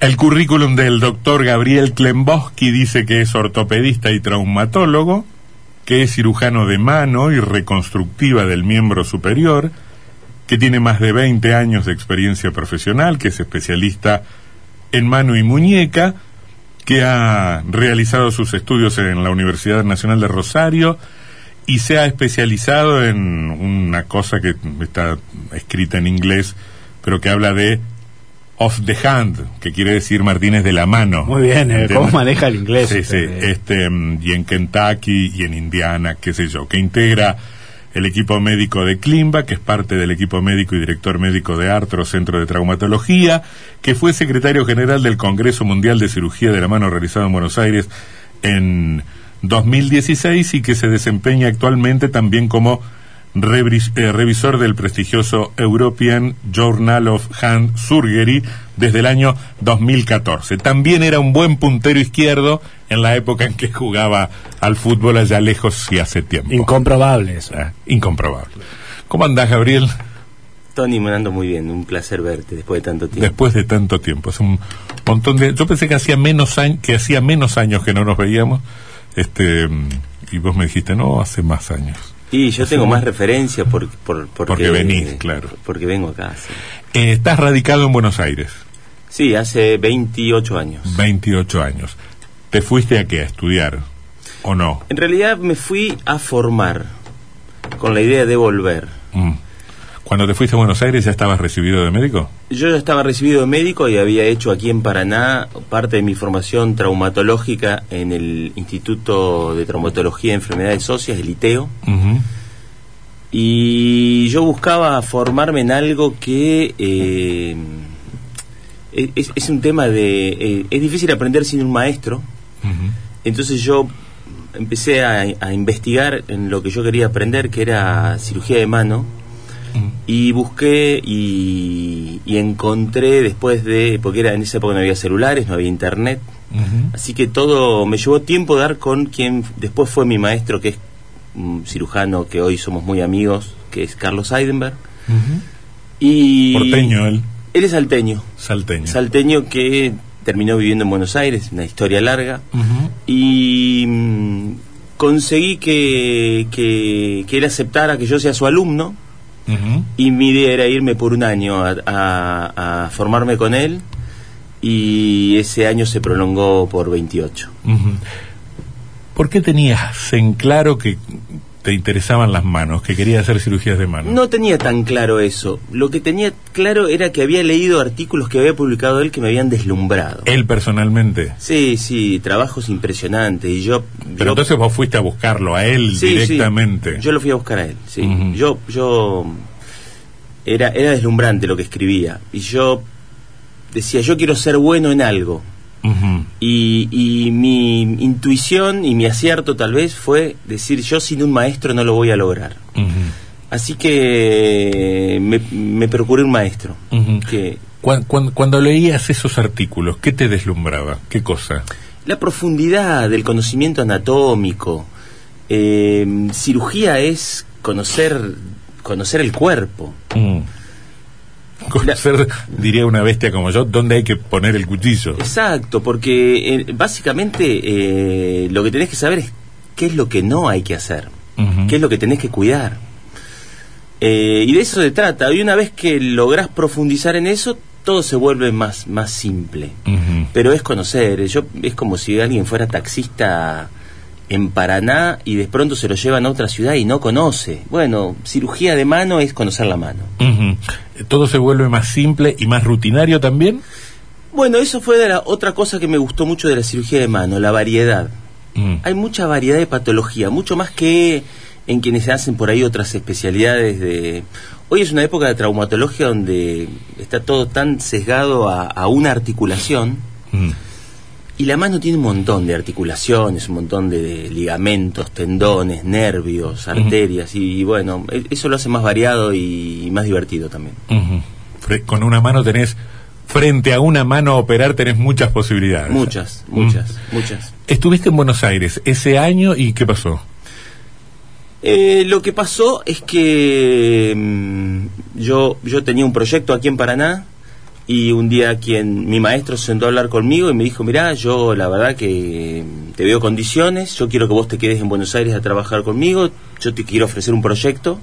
El currículum del doctor Gabriel Klemboski dice que es ortopedista y traumatólogo, que es cirujano de mano y reconstructiva del miembro superior, que tiene más de 20 años de experiencia profesional, que es especialista en mano y muñeca, que ha realizado sus estudios en la Universidad Nacional de Rosario y se ha especializado en una cosa que está escrita en inglés, pero que habla de of the hand, que quiere decir Martínez de la mano. Muy bien, eh, ¿cómo maneja el inglés? Sí, sí, este, mm, y en Kentucky y en Indiana, qué sé yo, que integra el equipo médico de Klimba, que es parte del equipo médico y director médico de Artro Centro de Traumatología, que fue secretario general del Congreso Mundial de Cirugía de la Mano realizado en Buenos Aires en 2016 y que se desempeña actualmente también como eh, revisor del prestigioso European Journal of Hand Surgery desde el año 2014. También era un buen puntero izquierdo en la época en que jugaba al fútbol allá lejos y hace tiempo. Incomprobable eso. Ah, incomprobable. ¿Cómo andás, Gabriel? Tony, me ando muy bien, un placer verte después de tanto tiempo. Después de tanto tiempo, es un montón de... Yo pensé que hacía menos, que hacía menos años que no nos veíamos, este, y vos me dijiste, no, hace más años. Y yo tengo más referencia por, por, porque, venís, claro. Porque vengo acá. Eh, ¿Estás radicado en Buenos Aires? Sí, hace 28 años. 28 años. ¿Te fuiste a qué? ¿A estudiar? ¿O no? En realidad me fui a formar, con la idea de volver. Cuando te fuiste a Buenos Aires ya estabas recibido de médico? Yo ya estaba recibido de médico y había hecho aquí en Paraná parte de mi formación traumatológica en el Instituto de Traumatología y Enfermedades Óseas, el ITEO. Y yo buscaba formarme en algo que eh, es, un tema de... Eh, es difícil aprender sin un maestro. Entonces yo empecé a investigar en lo que yo quería aprender, que era cirugía de mano y busqué y, encontré después de, porque era en esa época no había celulares, no había internet, así que todo me llevó tiempo dar con quien después fue mi maestro, que es un cirujano que hoy somos muy amigos, que es Carlos Eidenberg. y Porteño él. Él es salteño. Salteño. Salteño que terminó viviendo en Buenos Aires, una historia larga. Y mm, conseguí que, que, que él aceptara que yo sea su alumno y mi idea era irme por un año a, formarme con él y ese año se prolongó por 28. ¿Por qué tenías en claro que te interesaban las manos, que querías hacer cirugías de manos? No tenía tan claro eso. Lo que tenía claro era que había leído artículos que había publicado él que me habían deslumbrado. ¿Él personalmente? Sí, sí, trabajos impresionantes. Y yo, Pero entonces vos fuiste a buscarlo a él directamente. yo lo fui a buscar a él, sí. Yo, yo era, era deslumbrante lo que escribía. Y yo decía, yo quiero ser bueno en algo y, mi intuición y mi acierto tal vez fue decir yo sin un maestro no lo voy a lograr. Así que me, procuré un maestro. que, cuando, leías esos artículos, ¿qué te deslumbraba? ¿Qué cosa? La profundidad del conocimiento anatómico. Eh, cirugía es conocer, conocer el cuerpo conocer, diría una bestia como yo, dónde hay que poner el cuchillo. Exacto, porque eh, básicamente eh, lo que tenés que saber es qué es lo que no hay que hacer, qué es lo que tenés que cuidar. Eh, y de eso se trata. Y una vez que lográs profundizar en eso, todo se vuelve más, más simple. Pero es conocer. Yo, es como si alguien fuera taxista en Paraná y de pronto se lo llevan a otra ciudad y no conoce. Bueno, cirugía de mano es conocer la mano. ¿Todo se vuelve más simple y más rutinario también? Bueno, eso fue de la otra cosa que me gustó mucho de la cirugía de mano, la variedad. Mm. Hay mucha variedad de patología, mucho más que en quienes se hacen por ahí otras especialidades de... Hoy es una época de traumatología donde está todo tan sesgado a, una articulación. Mm. Y la mano tiene un montón de articulaciones, un montón de, ligamentos, tendones, nervios, arterias, y, bueno, e, eso lo hace más variado y, más divertido también. Con una mano tenés, frente a una mano a operar tenés muchas posibilidades. Muchas, muchas, muchas. Estuviste en Buenos Aires ese año y ¿qué pasó? Eh, lo que pasó es que mm, yo, yo tenía un proyecto aquí en Paraná Y un día quien mi maestro se sentó a hablar conmigo y me dijo, mirá, yo la verdad que te veo condiciones, yo quiero que vos te quedes en Buenos Aires a trabajar conmigo, yo te quiero ofrecer un proyecto.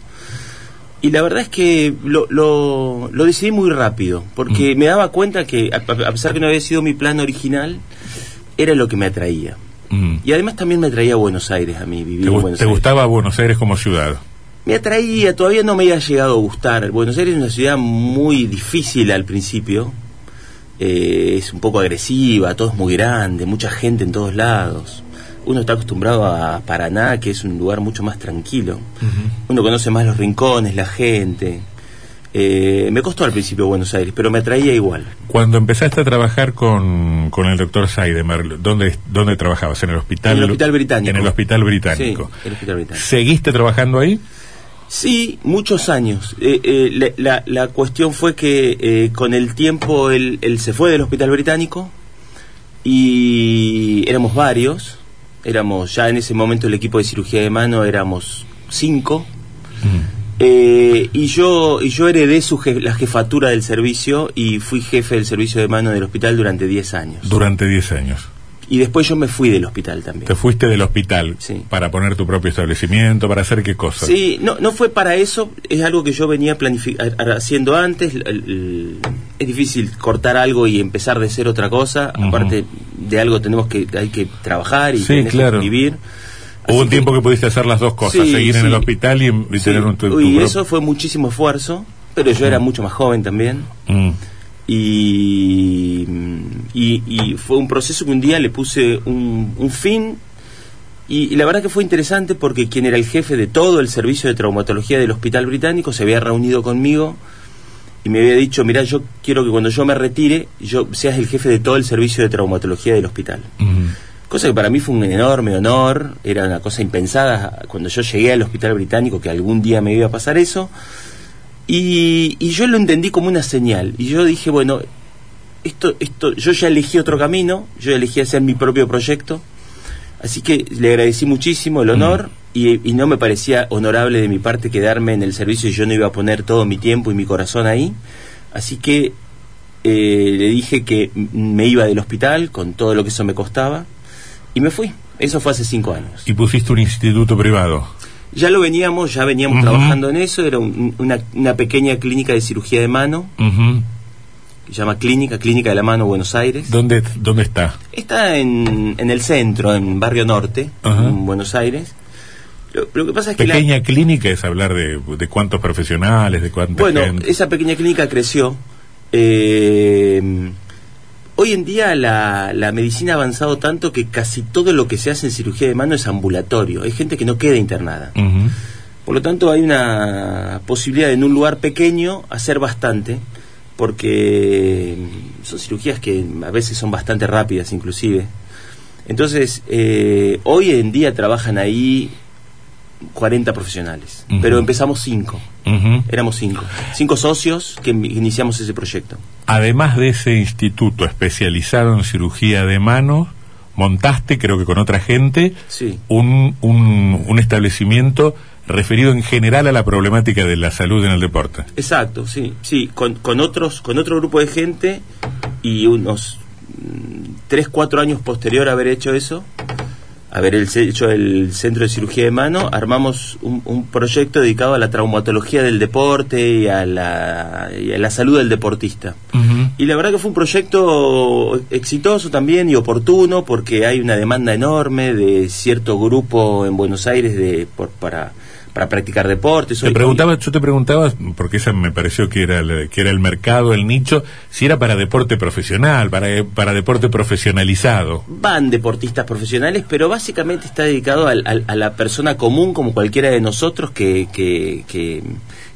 Y la verdad es que lo, lo, lo decidí muy rápido, porque me daba cuenta que, a, a pesar que no había sido mi plan original, era lo que me atraía. Mm. Y además también me atraía a Buenos Aires, a mí, vivir ¿Te, en Buenos te Aires. gustaba Buenos Aires como ciudad? Me atraía, todavía no me había llegado a gustar. Buenos Aires es una ciudad muy difícil al principio. Eh, es un poco agresiva, todo es muy grande, mucha gente en todos lados. Uno está acostumbrado a Paraná, que es un lugar mucho más tranquilo. Uno conoce más los rincones, la gente. Eh, me costó al principio Buenos Aires, pero me atraía igual. Cuando empezaste a trabajar con, con el doctor Seidemer, ¿dónde, ¿dónde trabajabas? ¿En el hospital? En el Hospital Británico. En el hospital británico. Sí, el Hospital Británico. ¿Seguiste trabajando ahí? Sí, muchos años. Eh, eh, la, la- la cuestión fue que eh, con el tiempo él, él se fue del hospital británico y éramos varios. Éramos ya en ese momento el equipo de cirugía de mano éramos cinco. Eh, y yo y yo heredé su je- la jefatura del servicio y fui jefe del servicio de mano del hospital durante 10 años. Durante 10 años. Y después yo me fui del hospital también. Te fuiste del hospital Sí. para poner tu propio establecimiento, para hacer qué cosa. Sí, no, no fue para eso, es algo que yo venía haciendo antes. es difícil cortar algo y empezar de ser otra cosa. Aparte de algo tenemos que hay que trabajar y Sí, claro. que vivir. Hubo un tiempo que pudiste hacer las dos cosas, Sí, seguir en el hospital y, tener un tu, tu y eso fue muchísimo esfuerzo, pero yo era mucho más joven también. Mm. Y, y, y fue un proceso que un día le puse un, un fin y, y la verdad que fue interesante porque quien era el jefe de todo el servicio de traumatología del hospital británico se había reunido conmigo y me había dicho, mira, yo quiero que cuando yo me retire, yo seas el jefe de todo el servicio de traumatología del hospital. Cosa que para mí fue un enorme honor, era una cosa impensada cuando yo llegué al hospital británico que algún día me iba a pasar eso. Y, y yo lo entendí como una señal. Y yo dije, bueno, esto, esto, yo ya elegí otro camino, yo elegí hacer mi propio proyecto. Así que le agradecí muchísimo el honor y, y no me parecía honorable de mi parte quedarme en el servicio y yo no iba a poner todo mi tiempo y mi corazón ahí. Así que eh, le dije que me iba del hospital con todo lo que eso me costaba y me fui. Eso fue hace cinco años. Y pusiste un instituto privado. Ya lo veníamos, ya veníamos trabajando en eso. Era un- una, una pequeña clínica de cirugía de mano. Que se llama Clínica, Clínica de la Mano Buenos Aires. ¿Dónde, ¿Dónde está? Está en, en el centro, en Barrio Norte, Ajá. en Buenos Aires. Lo, lo que pasa es que la- Pequeña clínica es hablar de, de cuántos profesionales, de cuánta bueno, gente. esa pequeña clínica creció. Eh, hoy en día la, la medicina ha avanzado tanto que casi todo lo que se hace en cirugía de mano es ambulatorio. Hay gente que no queda internada. Por lo tanto, hay una posibilidad de, en un lugar pequeño hacer bastante, porque mm, son cirugías que a veces son bastante rápidas inclusive. Entonces, eh, hoy en día trabajan ahí 40 profesionales, pero empezamos 5. Ujú. Éramos 5. 5 socios que iniciamos ese proyecto. Además de ese instituto especializado en cirugía de manos, montaste, creo que con otra gente, Sí. un, un, un establecimiento referido en general a la problemática de la salud en el deporte. Exacto, sí, sí, con, con otros, con otro grupo de gente y unos mm, tres, cuatro años posterior a haber hecho eso, haber el- hecho el centro de cirugía de mano, armamos un, un proyecto dedicado a la traumatología del deporte y a la, y a la salud del deportista. Y la verdad que fue un proyecto exitoso también y oportuno porque hay una demanda enorme de cierto grupo en Buenos Aires de por, para para practicar deportes. Te Hoy- preguntaba, yo te preguntaba, porque esa me pareció que era, el, que era el mercado, el nicho, si era para deporte profesional, para, para deporte profesionalizado. van deportistas profesionales, pero básicamente está dedicado al- al- a la persona común como cualquiera de nosotros que, que, que,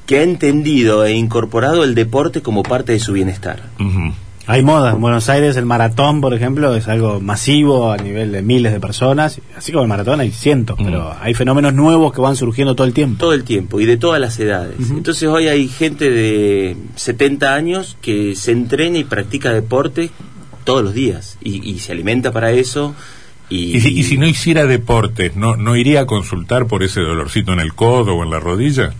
que ha entendido e incorporado el deporte como parte de su bienestar. Ujú. Hay modas. En Buenos Aires el maratón, por ejemplo, es algo masivo a nivel de miles de personas. Así como el maratón hay cientos, Mm. pero hay fenómenos nuevos que van surgiendo todo el tiempo. Todo el tiempo y de todas las edades. Entonces hoy hay gente de 70 años que se entrena y practica deporte todos los días y, y se alimenta para eso. Y, Y si, y si no hiciera deportes, ¿no, ¿no iría a consultar por ese dolorcito en el codo o en la rodilla?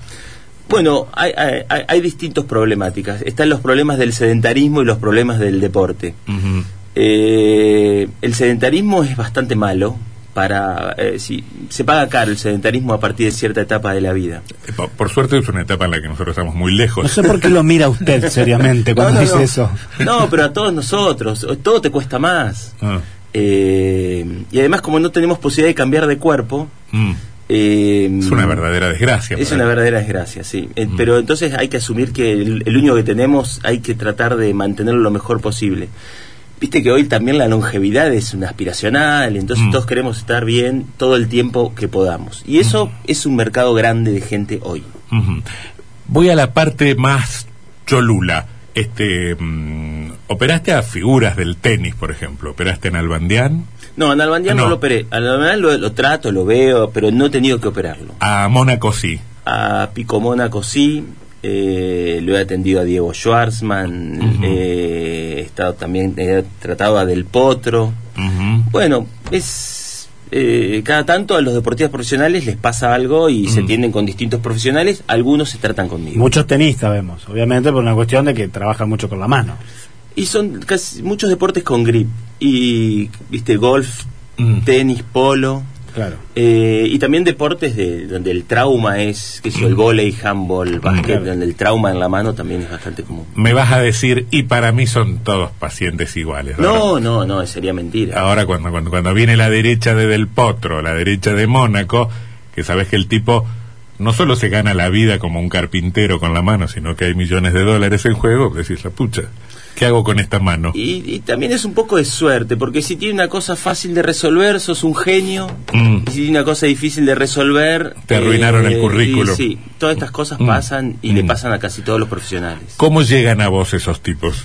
Bueno, hay, hay, hay- hay distintas problemáticas. Están los problemas del sedentarismo y los problemas del deporte. Eh, el sedentarismo es bastante malo. Para, eh, si, se paga caro el sedentarismo a partir de cierta etapa de la vida. Eh, Por, por suerte es una etapa en la que nosotros estamos muy lejos. No sé por qué lo mira usted seriamente cuando No, no, dice no. eso. No, pero a todos nosotros, todo te cuesta más. Ah, Eh, y además, como no tenemos posibilidad de cambiar de cuerpo, mm. Eh, Es una verdadera desgracia. Es una verdadera desgracia, sí. Eh, Mm. Pero entonces hay que asumir que el, el único que tenemos hay que tratar de mantenerlo lo mejor posible. Viste que hoy también la longevidad es una aspiracional, entonces Mm. todos queremos estar bien todo el tiempo que podamos. Y eso Mm. es un mercado grande de gente hoy. Voy a la parte más cholula. Este, operaste a figuras del tenis, por ejemplo. Operaste en Albandián, No, a Nalbandián no. No. lo operé. A Nalbandián lo, lo trato, lo veo, pero no he tenido que operarlo. a Mónaco sí. A Pico Mónaco sí, eh, lo he atendido a Diego Schwarzman, Ujú. eh, he estado también, he tratado a Del Potro. Bueno, es eh, cada tanto a los deportistas profesionales les pasa algo y se tienden con distintos profesionales, algunos se tratan conmigo. Muchos tenistas vemos, obviamente por una cuestión de que trabajan mucho con la mano. Y son casi muchos deportes con grip y viste golf, Mm. tenis, polo. Claro. eh, y también deportes de, donde el trauma es, que yo, el volei, handball, básquet, Claro. donde el trauma en la mano también es bastante común. Me vas a decir, y para mí son todos pacientes iguales. No, no, no, sería mentira. Ahora cuando, cuando, cuando viene la derecha de Del Potro, la derecha de Mónaco, que sabes que el tipo no solo se gana la vida como un carpintero con la mano, sino que hay millones de dólares en juego, decís la pucha, ¿qué hago con esta mano? Y, y también es un poco de suerte, porque si tiene una cosa fácil de resolver, sos un genio. Mm. Y si tiene una cosa difícil de resolver... Te arruinaron el currículum. y Sí, todas estas cosas Mm. pasan y le Mm. pasan a casi todos los profesionales. ¿Cómo llegan a vos esos tipos?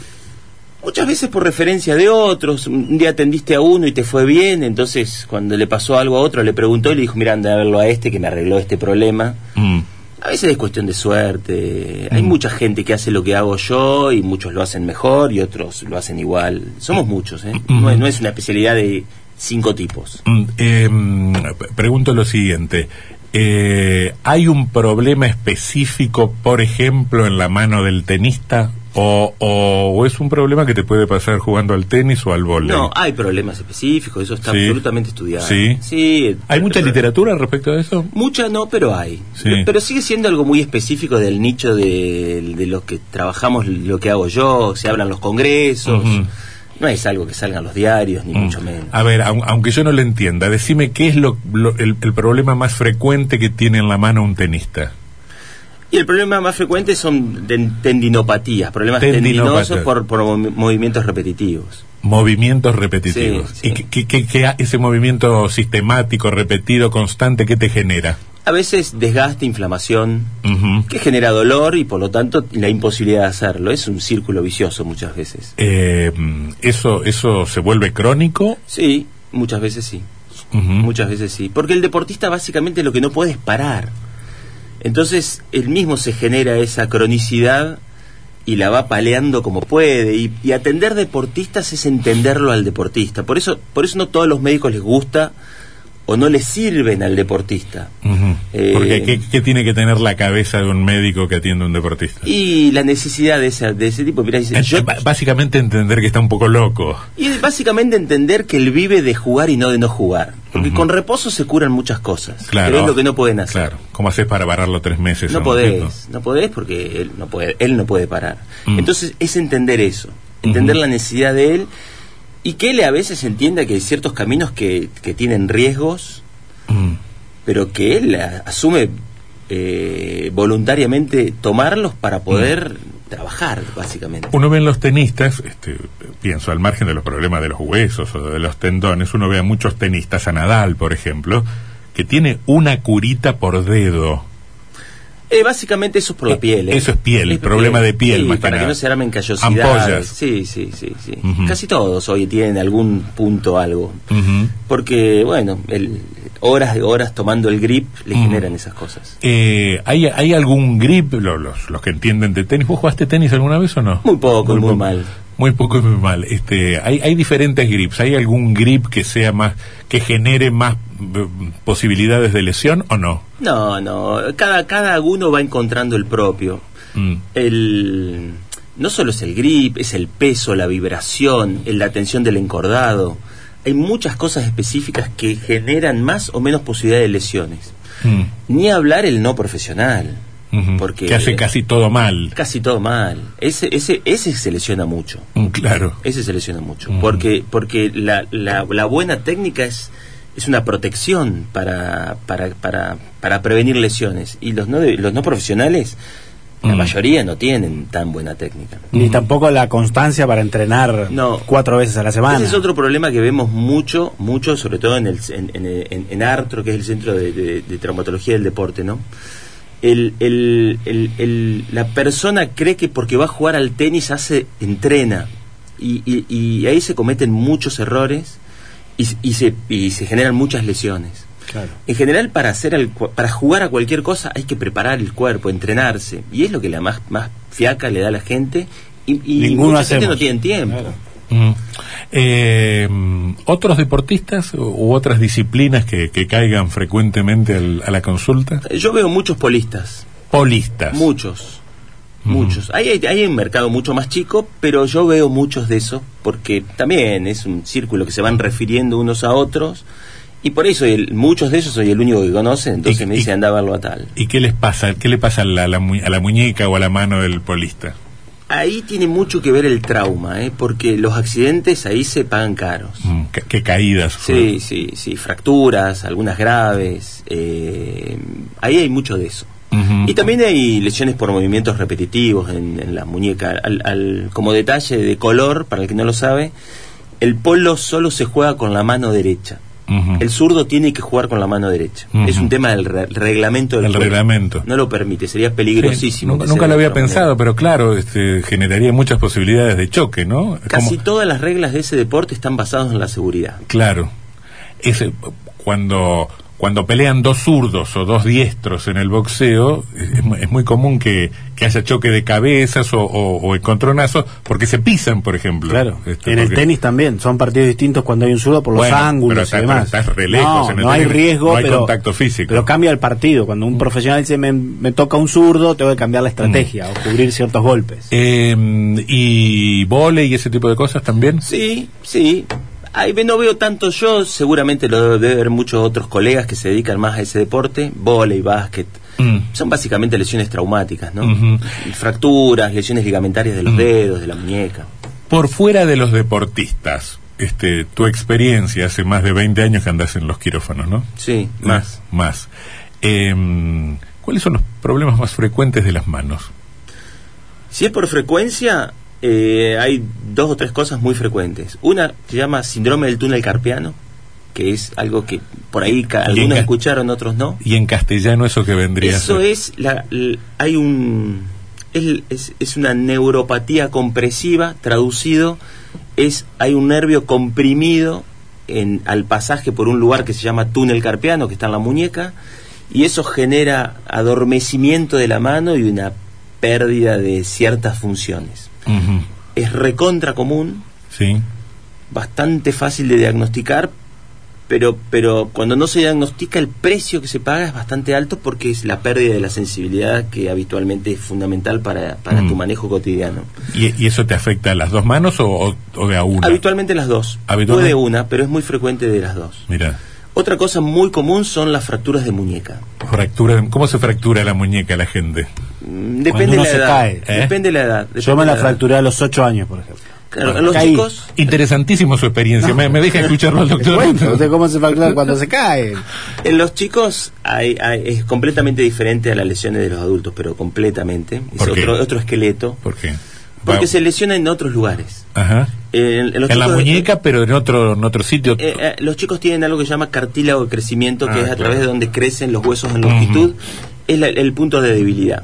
Muchas veces por referencia de otros. Un día atendiste a uno y te fue bien, entonces cuando le pasó algo a otro le preguntó y le dijo, mira, anda a verlo a este que me arregló este problema. Mm. A veces es cuestión de suerte. Hay Mm. mucha gente que hace lo que hago yo y muchos lo hacen mejor y otros lo hacen igual. Somos muchos, ¿eh? No, es- no es una especialidad de cinco tipos. Mm, eh, mm, p- pregunto lo siguiente. Eh, ¿Hay un problema específico, por ejemplo, en la mano del tenista? ¿O, o- o es un problema que te puede pasar jugando al tenis o al vóley? No, hay problemas específicos, eso está Sí. absolutamente estudiado. Sí. Sí. ¿Hay mucha literatura respecto a eso? Mucha no, pero hay. Sí. Pero sigue siendo algo muy específico del nicho de, de los que trabajamos, lo que hago yo, se hablan los congresos. No es algo que salgan los diarios, ni Mm. mucho menos. A ver, aun- aunque yo no lo entienda, decime qué es lo, lo- el, el problema más frecuente que tiene en la mano un tenista. Y el problema más frecuente son tendinopatías, problemas tendinosos por, por movi- movimientos repetitivos. Movimientos repetitivos. Sí. ¿Y qué, qué- qué- qué ha- ese movimiento sistemático, repetido, constante, qué te genera? A veces desgaste, inflamación, que genera dolor y por lo tanto la imposibilidad de hacerlo. Es un círculo vicioso muchas veces. Eh, eso, ¿Eso se vuelve crónico? Sí, muchas veces sí. Muchas veces sí. Porque el deportista básicamente lo que no puede es parar. Entonces él mismo se genera esa cronicidad y la va paleando como puede. Y, atender deportistas es entenderlo al deportista. Por eso, por eso no todos los médicos les gusta o no les sirven al deportista. Eh, Porque ¿qué, qué tiene que tener la cabeza de un médico que atiende a un deportista? Y la necesidad de ese, de ese tipo, dice, yo- Básicamente entender que está un poco loco. y básicamente entender que él vive de jugar y no de no jugar. Porque con reposo se curan muchas cosas. Claro. Pero es lo que no pueden hacer. Claro. ¿Cómo haces para pararlo tres meses? No podés, no podés porque él no puede, él no puede parar. Mm. Entonces es entender eso, entender la necesidad de él y que él a veces entienda que hay ciertos caminos que, que tienen riesgos, Mm. pero que él asume eh, voluntariamente tomarlos para poder Mm. trabajar, básicamente. Uno ve en los tenistas, este, pienso al margen de los problemas de los huesos o de los tendones, uno ve a muchos tenistas, a Nadal, por ejemplo, que tiene una curita por dedo. Eh, básicamente eso es por la Eh, piel. ¿eh? eso es piel, problema de piel, Sí, más para que, nada. no se armen callosidades. Ampollas. Sí, sí, sí, sí. Casi todos hoy tienen algún punto algo. Porque, bueno, el, horas y horas tomando el grip le generan esas cosas. Eh, ¿hay, ¿Hay algún grip, lo- los, los que entienden de tenis? ¿Vos jugaste tenis alguna vez o no? Muy poco, muy, poco. mal. Muy poco y muy mal. Este, hay, hay diferentes grips. ¿Hay algún grip que sea más, que genere más eh, posibilidades de lesión o no? No, no. Cada, cada uno va encontrando el propio. Mm. El, no solo es el grip, es el peso, la vibración, el- la tensión del encordado. Hay muchas cosas específicas que generan más o menos posibilidad de lesiones. Mm. Ni hablar el no profesional. Porque que hace casi todo mal. casi todo mal. Ese, ese, ese se lesiona mucho. Mm, Claro. Ese se lesiona mucho. Porque, porque la, la, la buena técnica es, es una protección para, para, para, para prevenir lesiones. Y los no, de- los no profesionales, la mayoría no tienen tan buena técnica. Ni tampoco la constancia para entrenar No. cuatro veces a la semana. Ese es otro problema que vemos mucho, mucho, sobre todo en, el, en, en, en- en ARTRO, que es el Centro de, de- de Traumatología del Deporte, ¿no? El, el- el- el- la persona cree que porque va a jugar al tenis hace, entrena. Y, y- y ahí se cometen muchos errores y, y se, y se generan muchas lesiones. Claro. En general, para hacer cu- para jugar a cualquier cosa hay que preparar el cuerpo, entrenarse. Y es lo que la más, más fiaca le da a la gente. Y, mucha gente no tiene tiempo. Claro. Mm. Eh, ¿Otros deportistas u- otras disciplinas que, que caigan frecuentemente al- a la consulta? Yo veo muchos polistas, Polistas. muchos, muchos. Hay, hay, hay un mercado mucho más chico, pero yo veo muchos de eso, porque también es un círculo que se van refiriendo unos a otros, y por eso el- muchos de ellos soy el único que conoce, entonces Y- me dice anda a verlo a tal. ¿Y qué les pasa? ¿Qué le pasa a la, a la mu- a la muñeca o a la mano del polista? Ahí tiene mucho que ver el trauma, ¿eh? porque los accidentes ahí se pagan caros. Mm, ¿Qué, qué caídas? Sí, sí, sí, fracturas, algunas graves, eh, ahí hay mucho de eso. Y también hay lesiones por movimientos repetitivos en, en la muñeca. Al, al- como detalle de color, para el que no lo sabe, el polo solo se juega con la mano derecha. El zurdo tiene que jugar con la mano derecha. Es un tema del re- reglamento del El juego. reglamento. No lo permite, sería Sí, peligrosísimo. nunca lo había pensado, manera. pero claro, este, generaría muchas posibilidades de choque, ¿no? Casi todas las reglas de ese deporte están basadas en la seguridad. Claro. Ese, cuando, cuando pelean dos zurdos o dos diestros en el boxeo, es, mu- es muy común que, que haya choque de cabezas o, o, o encontronazos porque se pisan, por ejemplo. Claro. Este, en el tenis también. Son partidos distintos cuando hay un zurdo por los Bueno, pero ángulos está- y demás. pero estás re lejos no, en el no hay riesgo, no hay pero, contacto físico. pero cambia el partido. Cuando un profesional dice me, me toca un zurdo, tengo que cambiar la estrategia o cubrir ciertos golpes. Eh, y vole y ese tipo de cosas también. Sí, sí. Ahí no veo tanto yo, seguramente lo debe ver muchos otros colegas que se dedican más a ese deporte, vóley, básquet. Mm. Son básicamente lesiones traumáticas, ¿no? Fracturas, lesiones ligamentarias de los Mm. dedos, de la muñeca. Por fuera de los deportistas, este, tu experiencia hace más de 20 años que andas en los quirófanos, ¿no? Sí, más. Más. Em, ¿Cuáles son los problemas más frecuentes de las manos? Si es por frecuencia, eh, hay dos o tres cosas muy frecuentes. Una se llama síndrome del túnel carpiano, que es algo que por ahí algunos escucharon, otros no. Y en castellano eso que vendría Eso a ser. es, la, hay un, es, es- es una neuropatía compresiva, traducido, es, hay un nervio comprimido en, al pasaje por un lugar que se llama túnel carpiano, que está en la muñeca, y eso genera adormecimiento de la mano y una pérdida de ciertas funciones. Es recontra común, Sí. bastante fácil de diagnosticar, pero, pero cuando no se diagnostica el precio que se paga es bastante alto porque es la pérdida de la sensibilidad que habitualmente es fundamental para, para Mm. tu manejo cotidiano. ¿Y, y eso te afecta a las dos manos o, o- a una? Habitualmente las dos. Habitualmente. Puede una, pero es muy frecuente de las dos. Mira, Otra cosa muy común son las fracturas de muñeca. fractura, ¿cómo se fractura la muñeca la gente? Mm, Depende de uno la se edad. cae, ¿eh? Depende de la edad. depende Yo me la edad. fracturé a los 8 años, por ejemplo. Claro, en los Caí. chicos, Interesantísimo su experiencia. me, me deja escucharlo al Te doctor. cuento, ¿usted cómo se fractura cuando se cae? en los chicos hay, hay- es completamente diferente a las lesiones de los adultos, pero completamente. Es ¿Por qué? otro, otro esqueleto. ¿Por qué? Porque se lesiona en otros lugares. Ajá. En, en los En la muñeca, pero en otro, en otro sitio. eh, eh, los chicos tienen algo que se llama cartílago de crecimiento, que Ah, es a claro. través de donde crecen los huesos en longitud, es la- el punto de debilidad.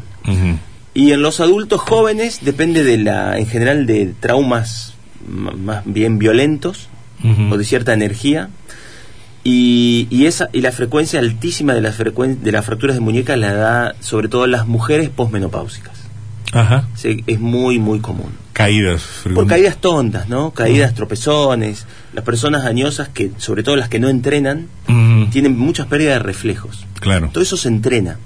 Y en los adultos jóvenes depende de la, en general, de traumas más bien violentos o de cierta energía. Y, y esa y la frecuencia altísima de las frecuen- de las fracturas de muñeca la da sobre todo las mujeres posmenopáusicas. Ajá. Sí, es muy muy común. caídas. Por caídas tontas, ¿no? Caídas, tropezones. Las personas añosas, que sobre todo las que no entrenan, tienen muchas pérdidas de reflejos. Claro. Todo eso se entrena.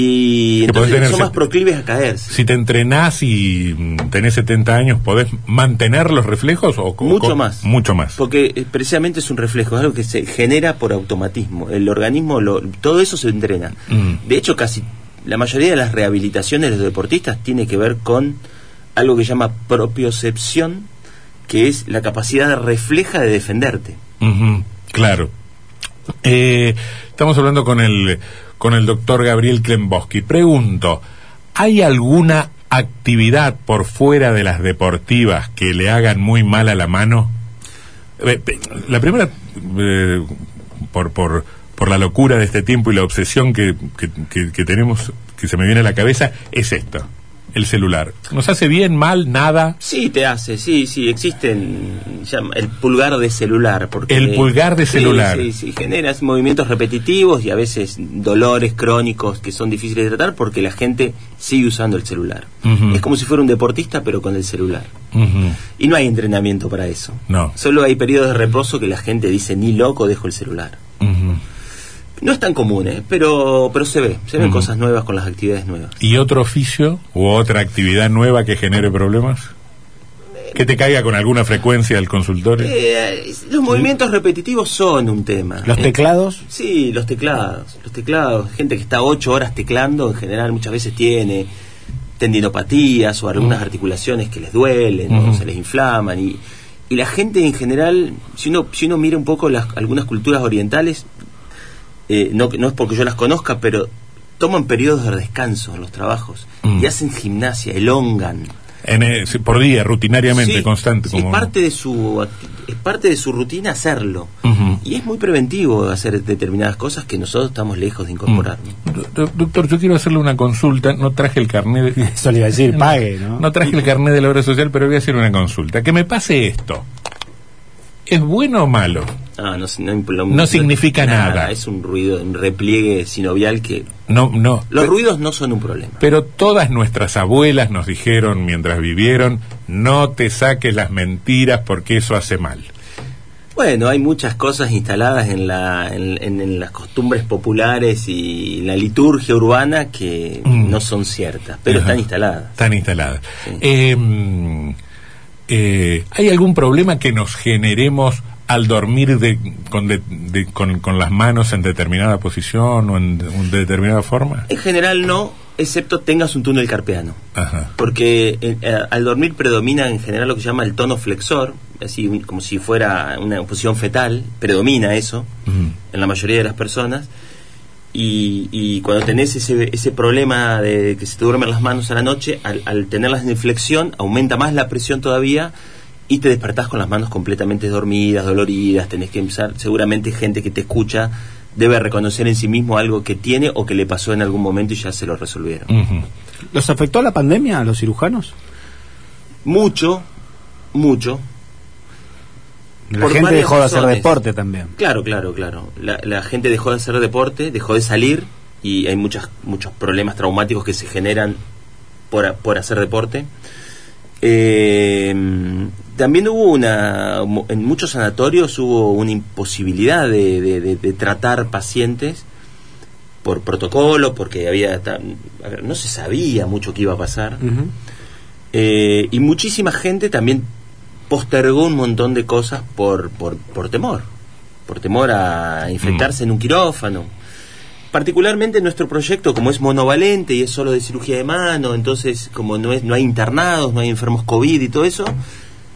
Y entonces tener son más proclives a caerse. Si te entrenás y mm, tenés 70 años, ¿podés mantener los reflejos? O, Mucho más. Mucho más. Porque eh, precisamente es un reflejo, es algo que se genera por automatismo. El organismo, lo- todo eso se entrena. Mm. De hecho, casi la mayoría de las rehabilitaciones de los deportistas tiene que ver con algo que se llama propiocepción, que es la capacidad refleja de defenderte. Claro. Eh, estamos hablando con el, con el doctor Gabriel Klemboski. Pregunto, ¿hay alguna actividad por fuera de las deportivas que le hagan muy mal a la mano? Eh, La primera, eh, por, por, por la locura de este tiempo y la obsesión que, que, que- que tenemos, que se me viene a la cabeza, es esto, el celular. ¿Nos hace bien, mal, nada? Sí, te hace, sí, sí, existen el pulgar de celular. Porque, El pulgar de Sí, celular. Sí, sí, generas movimientos repetitivos y a veces dolores crónicos que son difíciles de tratar porque la gente sigue usando el celular. Es como si fuera un deportista pero con el celular. Y no hay entrenamiento para eso. No. Solo hay periodos de reposo que la gente dice, ni loco dejo el celular. ujú. No es tan común, ¿eh? pero, pero se ve, se ven cosas nuevas con las actividades nuevas. ¿Y otro oficio u otra actividad nueva que genere problemas? ¿Que te caiga con alguna frecuencia al consultorio? Eh, los movimientos repetitivos son un tema. Los Eh, teclados. Sí, los teclados. Los teclados. Gente que está ocho horas teclando, en general, muchas veces tiene tendinopatías o algunas articulaciones que les duelen o se les inflaman. Y, y la gente en general, si uno, si uno mira un poco las, algunas culturas orientales, eh, no, no es porque yo las conozca, pero toman periodos de descanso en los trabajos Mm. y hacen gimnasia, elongan. En, eh, por día, rutinariamente, Sí, constante. sí, como... es parte de su es parte de su rutina hacerlo y es muy preventivo hacer determinadas cosas que nosotros estamos lejos de incorporar do- Doctor, yo quiero hacerle una consulta. No traje el carnet. De... Eso le iba a decir, pague, ¿no? No traje el carnet de la obra social, pero voy a hacer una consulta. Que me pase esto. ¿Es bueno o malo? Ah, no, no, no- No significa nada. es un ruido un repliegue sinovial que No, no. los ruidos no son un problema Pero todas nuestras abuelas nos dijeron mientras vivieron, no te saques las mentiras porque eso hace mal. bueno hay muchas cosas instaladas en la en, en- en las costumbres populares y la liturgia urbana que Mm. no son ciertas pero Ajá. están instaladas Están instaladas. Sí. Eh, eh, ¿Hay algún problema que nos generemos al dormir de, con, de- de- con, con las manos en determinada posición o en, de- en determinada forma? en general no excepto tengas un túnel carpeano Ajá. porque eh, eh, al dormir predomina en general lo que se llama el tono flexor, así como si fuera una posición fetal, predomina eso en la mayoría de las personas. Y, y cuando tenés ese, ese problema de que se te duermen las manos a la noche, al, al tenerlas en flexión, aumenta más la presión todavía y te despertás con las manos completamente dormidas, doloridas, tenés que empezar, seguramente gente que te escucha debe reconocer en sí mismo algo que tiene o que le pasó en algún momento y ya se lo resolvieron. ¿Los afectó la pandemia a los cirujanos? Mucho, mucho. La Por gente dejó de hacer deporte también. Claro, claro, claro. La, la gente dejó de hacer deporte, dejó de salir y hay muchas, muchos problemas traumáticos que se generan por, por hacer deporte. Eh, también hubo una, en muchos sanatorios hubo una imposibilidad de, de- de- de tratar pacientes por protocolo, porque había, no se sabía mucho qué iba a pasar. Eh, y muchísima gente también postergó un montón de cosas por, por, por temor, por temor a infectarse en un quirófano. Particularmente nuestro proyecto, como es monovalente y es solo de cirugía de mano, entonces como no, es, no hay internados, no hay enfermos COVID y todo eso,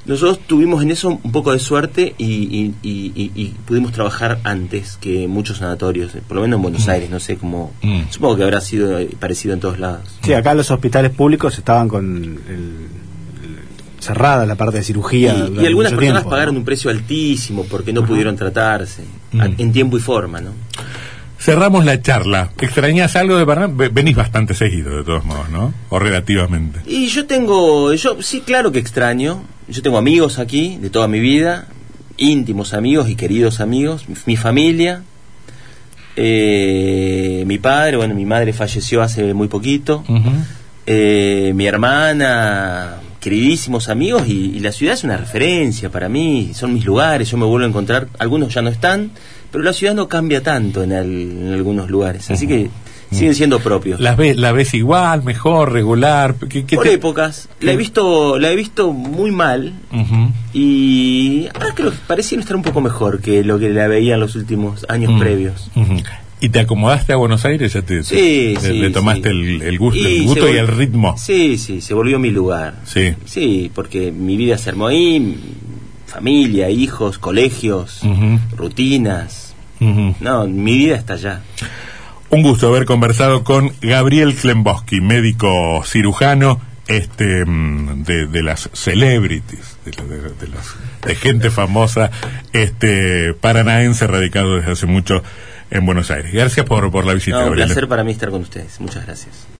nosotros tuvimos en eso un poco de suerte y, y- y- y- y pudimos trabajar antes que muchos sanatorios, por lo menos en Buenos Aires, no sé cómo, Mm. supongo que habrá sido eh, parecido en todos lados. Sí, acá los hospitales públicos estaban con el- cerrada la parte de cirugía. Y, algunas personas tiempo, pagaron un precio altísimo porque no pudieron tratarse a- Mm. en tiempo y forma, ¿no? Cerramos la charla. ¿Extrañas algo de Paraná? Ve- Venís bastante seguido, de todos modos, ¿no? O relativamente. Y yo tengo, yo sí, claro que extraño. Yo tengo amigos aquí de toda mi vida, íntimos amigos y queridos amigos, mi, mi familia. Eh, mi padre, bueno, mi madre falleció hace muy poquito. Eh, mi hermana, queridísimos amigos y, y la ciudad es una referencia para mí, son mis lugares, yo me vuelvo a encontrar, algunos ya no están, pero la ciudad no cambia tanto en, el- en algunos lugares, así que siguen siendo propios. ¿La ves, la ves igual, mejor, regular? ¿Qué, qué Por te- épocas, la he visto, la he visto muy mal y ahora creo que pareciera estar un poco mejor que lo que la veía en los últimos años previos. ¿Y te acomodaste a Buenos Aires? ¿Ya te, Sí, te- sí, le tomaste sí. el, el gusto, el se gusto y el ritmo? Sí, sí, se volvió mi lugar. Sí. Sí, porque mi vida se armó ahí, familia, hijos, colegios, rutinas. No, mi vida está allá. Un gusto haber conversado con Gabriel Klemboski, médico cirujano este de, de las celebrities, de, de- de las, de gente famosa, este paranaense radicado desde hace mucho en Buenos Aires. Gracias por, por la visita, No, un placer para mí estar con ustedes. Muchas gracias.